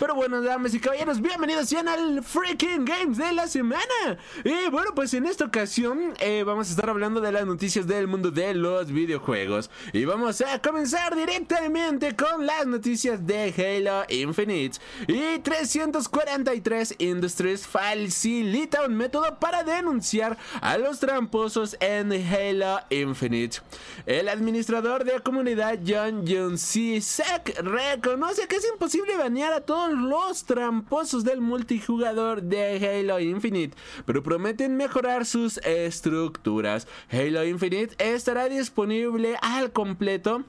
Pero bueno, damas y caballeros, bienvenidos ya al Freaking Games de la semana. Y bueno, pues en esta ocasión eh, vamos a estar hablando de las noticias del mundo de los videojuegos. Y vamos a comenzar directamente con las noticias de Halo Infinite. Y 343 Industries facilita un método para denunciar a los tramposos en Halo Infinite. El administrador de comunidad John Jun Sek reconoce que es imposible banear a todos los tramposos del multijugador de Halo Infinite, pero prometen mejorar sus estructuras. Halo Infinite estará disponible al completo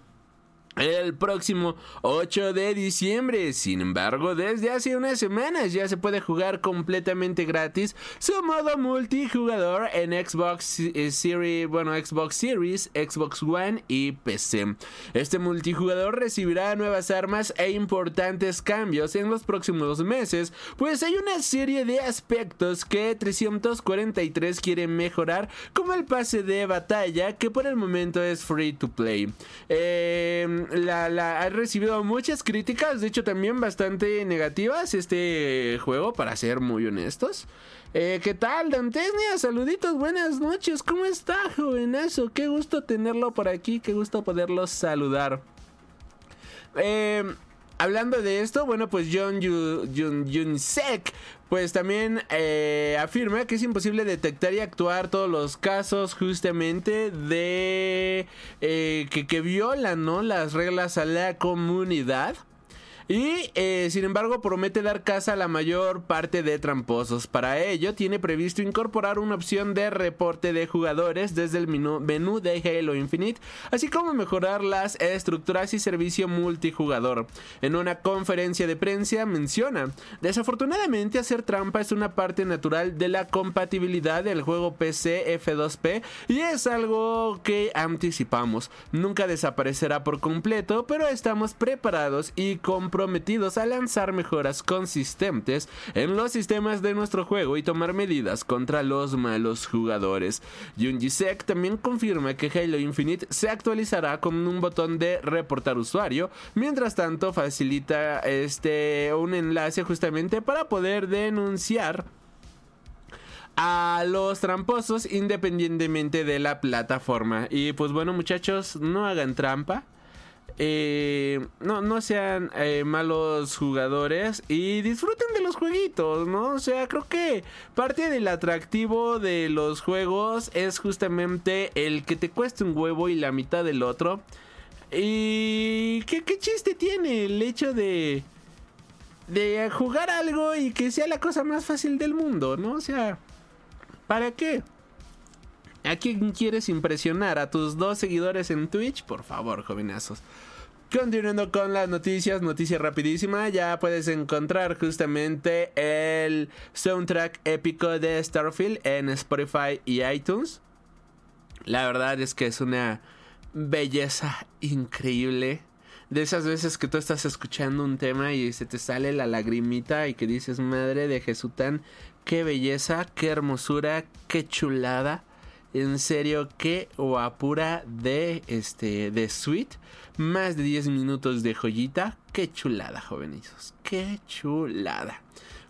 el próximo 8 de diciembre. Sin embargo, desde hace unas semanas ya se puede jugar completamente gratis su modo multijugador en Xbox Series, bueno, Xbox Series, Xbox One y PC. Este multijugador recibirá nuevas armas e importantes cambios en los próximos meses, pues hay una serie de aspectos que 343 quiere mejorar, como el pase de batalla, que por el momento es free to play. Eh, la, ha recibido muchas críticas, de hecho también bastante negativas este juego, para ser muy honestos. Eh, ¿Qué tal, Dantesnia? Saluditos, buenas noches. ¿Cómo está, jovenazo? Qué gusto tenerlo por aquí, qué gusto poderlo saludar. Eh, hablando de esto, bueno, pues John Yunsek pues también eh, afirma que es imposible detectar y actuar todos los casos justamente de eh, que, que violan ¿no? las reglas a la comunidad. Y eh, sin embargo promete dar casa a la mayor parte de tramposos. Para ello tiene previsto incorporar una opción de reporte de jugadores desde el menú de Halo Infinite, así como mejorar las estructuras y servicio multijugador. En una conferencia de prensa menciona, desafortunadamente hacer trampa es una parte natural de la compatibilidad del juego PC F2P y es algo que anticipamos. Nunca desaparecerá por completo, pero estamos preparados y comprometidos comprometidos a lanzar mejoras consistentes en los sistemas de nuestro juego y tomar medidas contra los malos jugadores. Sek también confirma que Halo Infinite se actualizará con un botón de reportar usuario, mientras tanto facilita este un enlace justamente para poder denunciar a los tramposos independientemente de la plataforma. Y pues bueno muchachos, no hagan trampa. Eh, no, no sean eh, malos jugadores y disfruten de los jueguitos, ¿no? O sea, creo que parte del atractivo de los juegos es justamente el que te cueste un huevo y la mitad del otro. Y qué, qué chiste tiene el hecho de de jugar algo y que sea la cosa más fácil del mundo, ¿no? O sea, ¿para qué? ¿A quién quieres impresionar? ¿A tus dos seguidores en Twitch? Por favor, jovenazos. Continuando con las noticias, noticia rapidísima, ya puedes encontrar justamente el soundtrack épico de Starfield en Spotify y iTunes. La verdad es que es una belleza increíble. De esas veces que tú estás escuchando un tema y se te sale la lagrimita y que dices, madre de Jesután, qué belleza, qué hermosura, qué chulada. En serio, qué guapura de este de suite. Más de 10 minutos de joyita. Qué chulada, jovenizos. Qué chulada.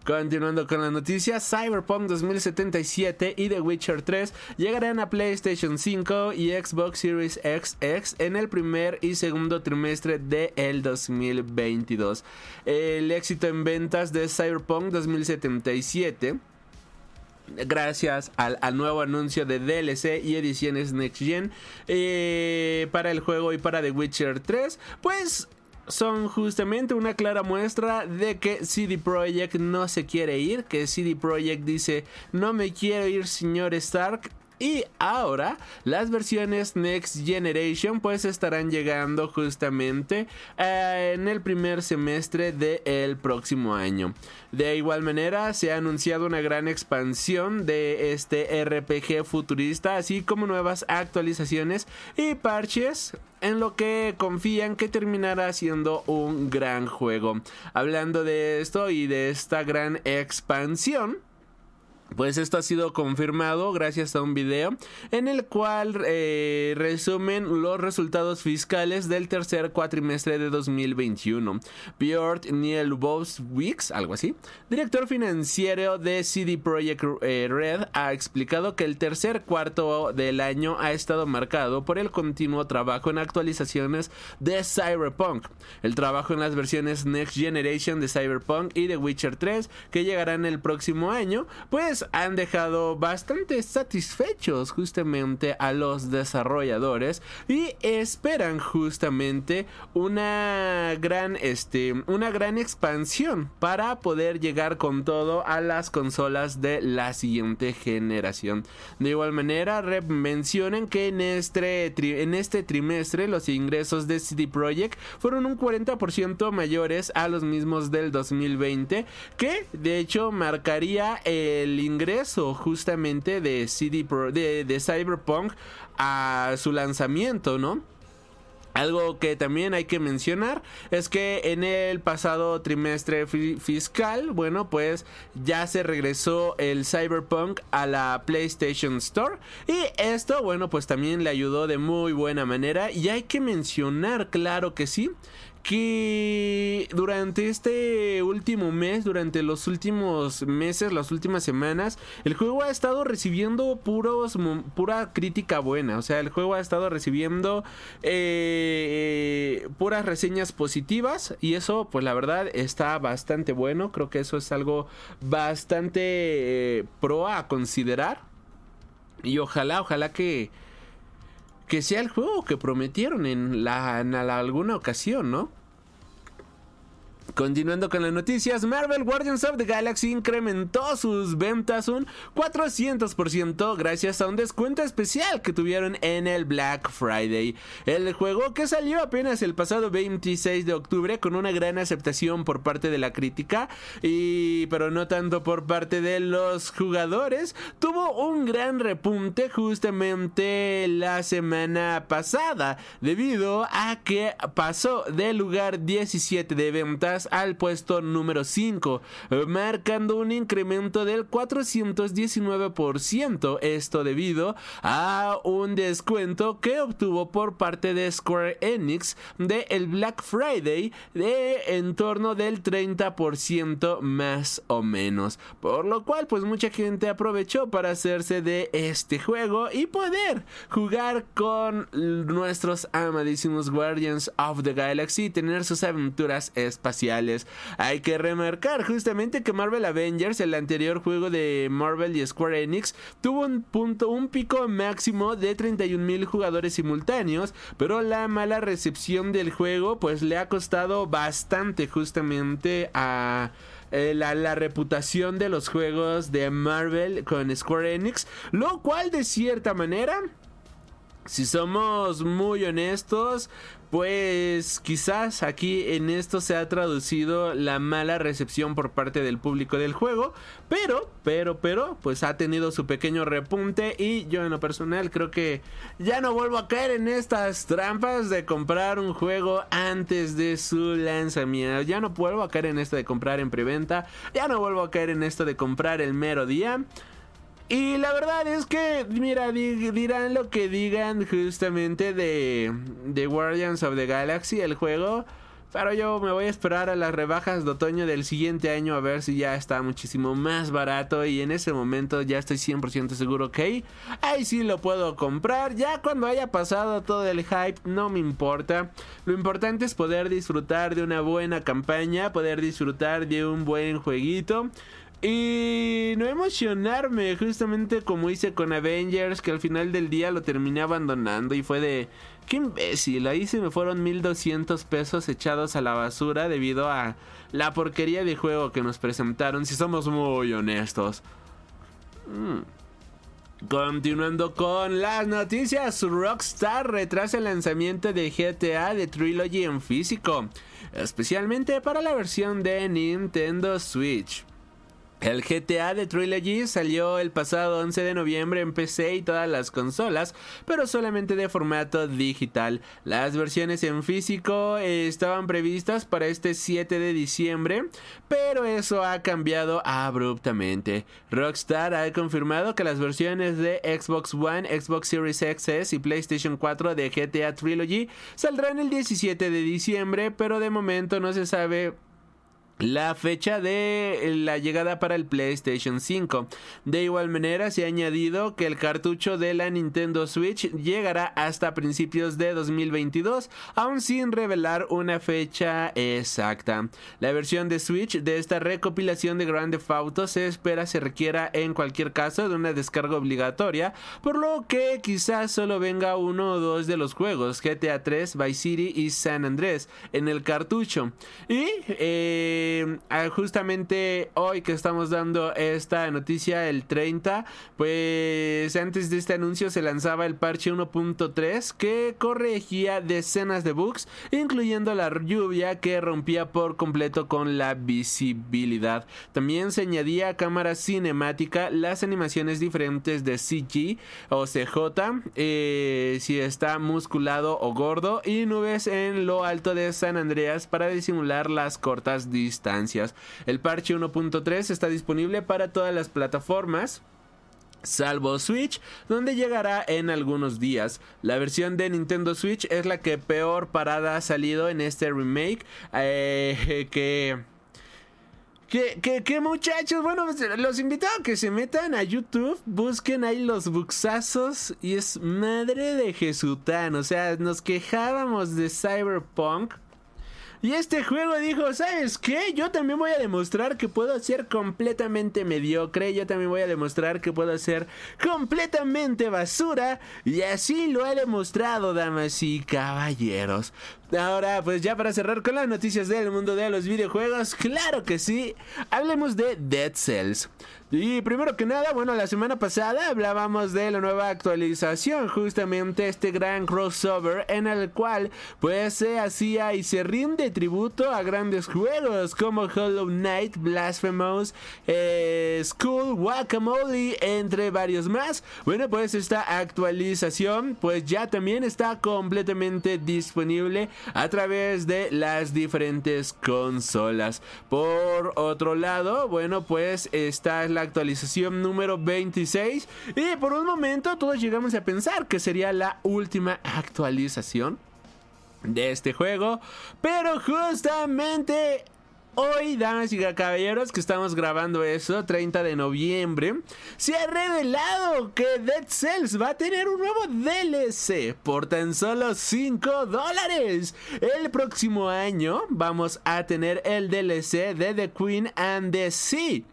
Continuando con la noticia, Cyberpunk 2077 y The Witcher 3 llegarán a PlayStation 5 y Xbox Series XX en el primer y segundo trimestre de el 2022. El éxito en ventas de Cyberpunk 2077 gracias al, nuevo anuncio de DLC y ediciones Next Gen. Eh, para el juego y para The Witcher 3, pues son justamente una clara muestra de que CD Projekt no se quiere ir, que CD Projekt dice no me quiero ir señor Stark, y ahora las versiones Next Generation pues estarán llegando justamente eh, en el primer semestre del próximo año. De igual manera se ha anunciado una gran expansión de este RPG futurista así como nuevas actualizaciones y parches en lo que confían que terminará siendo un gran juego. Hablando de esto y de esta gran expansión, Pues esto ha sido confirmado gracias a un video en el cual eh, resumen los resultados fiscales del tercer cuatrimestre de 2021. Piotr Nielbowicz, algo así, director financiero de CD Projekt eh, Red, ha explicado que el tercer cuarto del año ha estado marcado por el continuo trabajo en actualizaciones de Cyberpunk, el trabajo en las versiones Next Generation de Cyberpunk y de Witcher 3 que llegarán el próximo año, pues han dejado bastante satisfechos justamente a los desarrolladores y esperan justamente una gran este una gran expansión para poder llegar con todo a las consolas de la siguiente generación. De igual manera, Rep mencionan que en este, en este trimestre los ingresos de CD Projekt fueron un 40% mayores a los mismos del 2020, que de hecho marcaría el ingreso justamente de CD de, Cyberpunk a su lanzamiento, ¿no? Algo que también hay que mencionar es que en el pasado trimestre fiscal, bueno, pues ya se regresó el Cyberpunk a la PlayStation Store y esto, bueno, pues también le ayudó de muy buena manera y hay que mencionar, claro que sí, que durante este último mes, durante los últimos meses, las últimas semanas, el juego ha estado recibiendo puros, pura crítica buena. O sea, el juego ha estado recibiendo eh, puras reseñas positivas y eso, pues la verdad, está bastante bueno. Creo que eso es algo bastante eh, pro a considerar. Y ojalá, ojalá que que sea el juego que prometieron en, la, en alguna ocasión, ¿no? Continuando con las noticias, Marvel Guardians of the Galaxy incrementó sus ventas un 400% gracias a un descuento especial que tuvieron en el Black Friday. El juego que salió apenas el pasado 26 de octubre con una gran aceptación por parte de la crítica y pero no tanto por parte de los jugadores, tuvo un gran repunte justamente la semana pasada debido a que pasó del lugar 17 de ventas al puesto número 5, marcando un incremento del 419%, esto debido a un descuento que obtuvo por parte de Square Enix de Black Friday de en torno del 30% más o menos, por lo cual pues mucha gente aprovechó para hacerse de este juego y poder jugar con nuestros amadísimos Guardians of the Galaxy y tener sus aventuras espaciales hay que remarcar justamente que Marvel Avengers, el anterior juego de Marvel y Square Enix, tuvo un punto, un pico máximo de 31 mil jugadores simultáneos, pero la mala recepción del juego pues le ha costado bastante justamente a... Eh, la, la, reputación de los juegos de Marvel con Square Enix, lo cual de cierta manera, si somos muy honestos, pues quizás aquí en esto se ha traducido la mala recepción por parte del público del juego, pero, pero, pero, pues ha tenido su pequeño repunte y yo en lo personal creo que ya no vuelvo a caer en estas trampas de comprar un juego antes de su lanzamiento, ya no vuelvo a caer en esto de comprar en preventa, ya no vuelvo a caer en esto de comprar el mero día. Y la verdad es que, mira, dirán lo que digan justamente de, de Guardians of the Galaxy, el juego. Pero yo me voy a esperar a las rebajas de otoño del siguiente año a ver si ya está muchísimo más barato. Y en ese momento ya estoy 100% seguro que ahí sí lo puedo comprar. Ya cuando haya pasado todo el hype, no me importa. Lo importante es poder disfrutar de una buena campaña, poder disfrutar de un buen jueguito. Y no emocionarme, justamente como hice con Avengers, que al final del día lo terminé abandonando y fue de... ¡Qué imbécil! Ahí se me fueron 1200 pesos echados a la basura debido a la porquería de juego que nos presentaron, si somos muy honestos. Mm. Continuando con las noticias, Rockstar retrasa el lanzamiento de GTA de Trilogy en físico, especialmente para la versión de Nintendo Switch. El GTA de Trilogy salió el pasado 11 de noviembre en PC y todas las consolas, pero solamente de formato digital. Las versiones en físico estaban previstas para este 7 de diciembre, pero eso ha cambiado abruptamente. Rockstar ha confirmado que las versiones de Xbox One, Xbox Series X y PlayStation 4 de GTA Trilogy saldrán el 17 de diciembre, pero de momento no se sabe la fecha de la llegada para el PlayStation 5. De igual manera se ha añadido que el cartucho de la Nintendo Switch llegará hasta principios de 2022, aún sin revelar una fecha exacta. La versión de Switch de esta recopilación de Grand Theft Auto se espera se requiera en cualquier caso de una descarga obligatoria, por lo que quizás solo venga uno o dos de los juegos GTA 3, Vice City y San Andrés en el cartucho. Y eh, eh, justamente hoy que estamos dando esta noticia, el 30, pues antes de este anuncio se lanzaba el parche 1.3 que corregía decenas de bugs, incluyendo la lluvia que rompía por completo con la visibilidad. También se añadía cámara cinemática, las animaciones diferentes de CG o CJ, eh, si está musculado o gordo, y nubes en lo alto de San Andreas para disimular las cortas distancias el parche 1.3 está disponible para todas las plataformas salvo Switch, donde llegará en algunos días. La versión de Nintendo Switch es la que peor parada ha salido en este remake, eh, que... Que, muchachos, bueno, pues, los invito a que se metan a YouTube, busquen ahí los buxazos y es madre de Jesután. O sea, nos quejábamos de Cyberpunk y este juego dijo, ¿sabes qué? Yo también voy a demostrar que puedo ser completamente mediocre. Yo también voy a demostrar que puedo ser completamente basura. Y así lo he demostrado, damas y caballeros. Ahora, pues ya para cerrar con las noticias del mundo de los videojuegos, claro que sí, hablemos de Dead Cells. Y primero que nada, bueno, la semana pasada hablábamos de la nueva actualización, justamente este gran crossover en el cual pues se hacía y se rinde tributo a grandes juegos como Hollow Knight, Blasphemous, eh, School, Guacamole, entre varios más. Bueno, pues esta actualización pues ya también está completamente disponible a través de las diferentes consolas. Por otro lado, bueno, pues esta es la actualización número 26 y por un momento todos llegamos a pensar que sería la última actualización de este juego, pero justamente Hoy, damas y caballeros, que estamos grabando eso, 30 de noviembre, se ha revelado que Dead Cells va a tener un nuevo DLC por tan solo 5 dólares. El próximo año vamos a tener el DLC de The Queen and the Sea.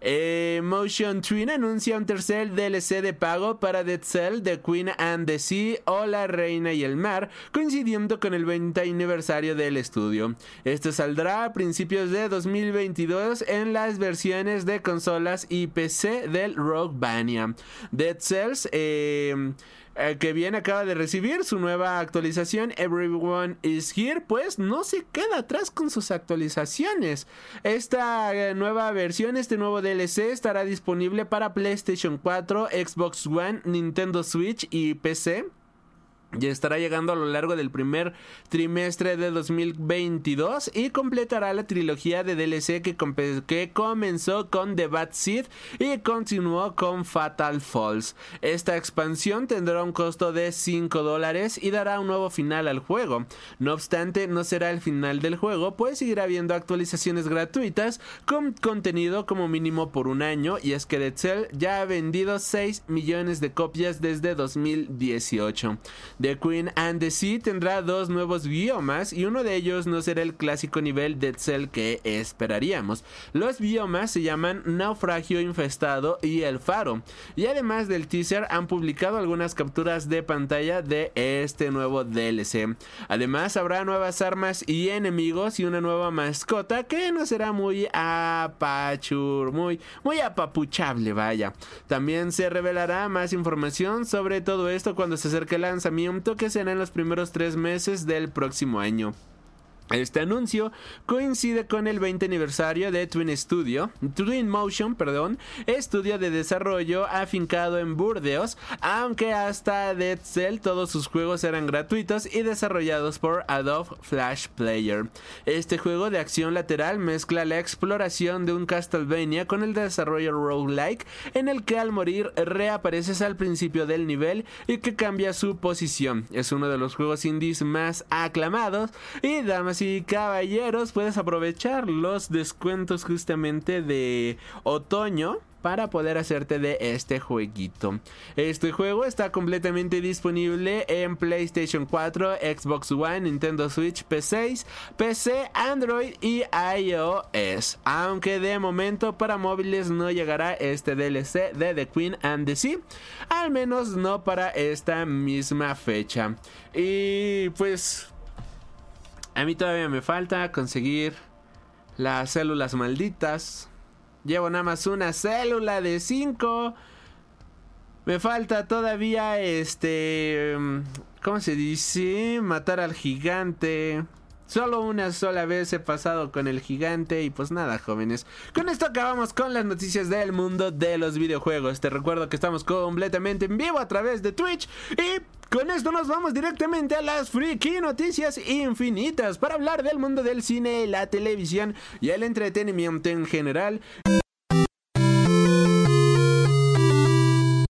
Eh, Motion Twin anuncia un tercer DLC de pago para Dead Cell, The Queen and the Sea o La Reina y el Mar, coincidiendo con el 20 aniversario del estudio. Esto saldrá a principios de 2022 en las versiones de consolas y PC del Rogue Bania. Dead Cells eh, eh, que bien acaba de recibir su nueva actualización Everyone is Here, pues no se queda atrás con sus actualizaciones. Esta eh, nueva versión, este nuevo DLC estará disponible para PlayStation 4, Xbox One, Nintendo Switch y PC y estará llegando a lo largo del primer trimestre de 2022 y completará la trilogía de DLC que, que, comenzó con The Bad Seed y continuó con Fatal Falls. Esta expansión tendrá un costo de 5 dólares y dará un nuevo final al juego. No obstante, no será el final del juego, pues seguirá habiendo actualizaciones gratuitas con contenido como mínimo por un año y es que Dead Cell ya ha vendido 6 millones de copias desde 2018. The Queen and the Sea tendrá dos nuevos biomas y uno de ellos no será el clásico nivel Dead Cell que esperaríamos. Los biomas se llaman Naufragio Infestado y El Faro. Y además del teaser han publicado algunas capturas de pantalla de este nuevo DLC. Además habrá nuevas armas y enemigos y una nueva mascota que no será muy apachur, muy, muy apapuchable, vaya. También se revelará más información sobre todo esto cuando se acerque el lanzamiento que será en los primeros tres meses del próximo año. Este anuncio coincide con el 20 aniversario de Twin Studio, Twin Motion, perdón, estudio de desarrollo afincado en Burdeos, aunque hasta Dead Cell todos sus juegos eran gratuitos y desarrollados por Adobe Flash Player. Este juego de acción lateral mezcla la exploración de un Castlevania con el desarrollo roguelike, en el que al morir reapareces al principio del nivel y que cambia su posición. Es uno de los juegos indies más aclamados y damas y caballeros, puedes aprovechar los descuentos justamente de otoño para poder hacerte de este jueguito. Este juego está completamente disponible en PlayStation 4, Xbox One, Nintendo Switch, P6, PC, Android y iOS. Aunque de momento para móviles no llegará este DLC de The Queen and the Sea, al menos no para esta misma fecha. Y pues a mí todavía me falta conseguir las células malditas. Llevo nada más una célula de 5. Me falta todavía este... ¿Cómo se dice? Matar al gigante. Solo una sola vez he pasado con el gigante y pues nada jóvenes. Con esto acabamos con las noticias del mundo de los videojuegos. Te recuerdo que estamos completamente en vivo a través de Twitch y con esto nos vamos directamente a las freaky noticias infinitas para hablar del mundo del cine, la televisión y el entretenimiento en general.